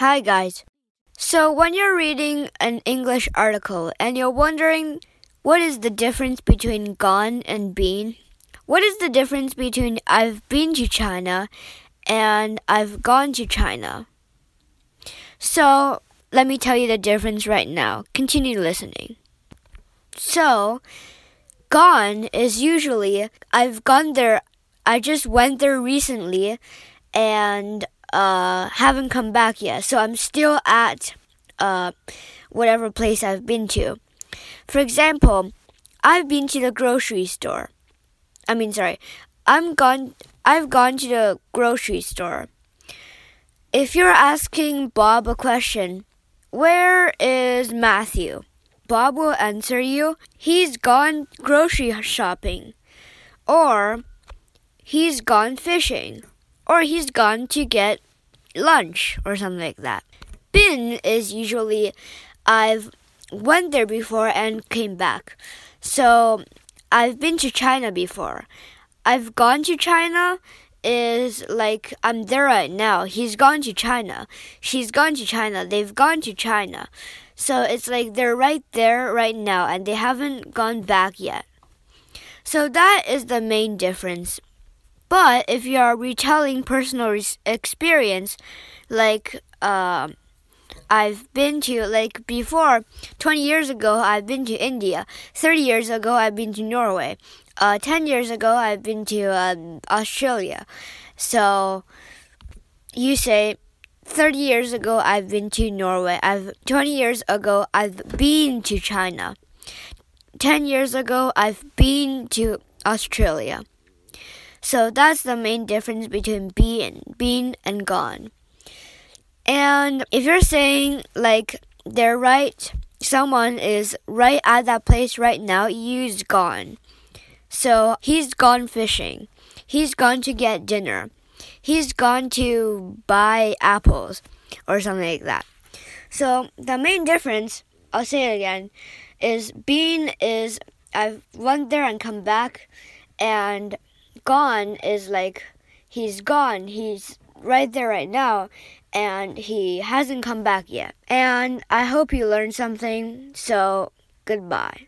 Hi, guys. So, when you're reading an English article and you're wondering what is the difference between gone and been, what is the difference between I've been to China and I've gone to China? So, let me tell you the difference right now. Continue listening. So, gone is usually I've gone there, I just went there recently and uh, haven't come back yet. So I'm still at uh, whatever place I've been to. For example, I've been to the grocery store. I mean, sorry, I'm gone. I've gone to the grocery store. If you're asking Bob a question, where is Matthew? Bob will answer you, he's gone grocery shopping, or he's gone fishing or he's gone to get lunch or something like that. Been is usually I've went there before and came back. So I've been to China before. I've gone to China is like I'm there right now. He's gone to China. She's gone to China. They've gone to China. So it's like they're right there right now and they haven't gone back yet. So that is the main difference but if you are retelling personal experience, like uh, I've been to, like before, 20 years ago, I've been to India. 30 years ago, I've been to Norway. Uh, 10 years ago, I've been to uh, Australia. So you say, 30 years ago, I've been to Norway. I've 20 years ago, I've been to China. 10 years ago, I've been to Australia. So that's the main difference between been, been and gone. And if you're saying like they're right, someone is right at that place right now, you's gone. So he's gone fishing. He's gone to get dinner. He's gone to buy apples or something like that. So the main difference, I'll say it again, is being is I've went there and come back and gone is like he's gone. He's right there right now and he hasn't come back yet. And I hope you learned something. So, goodbye.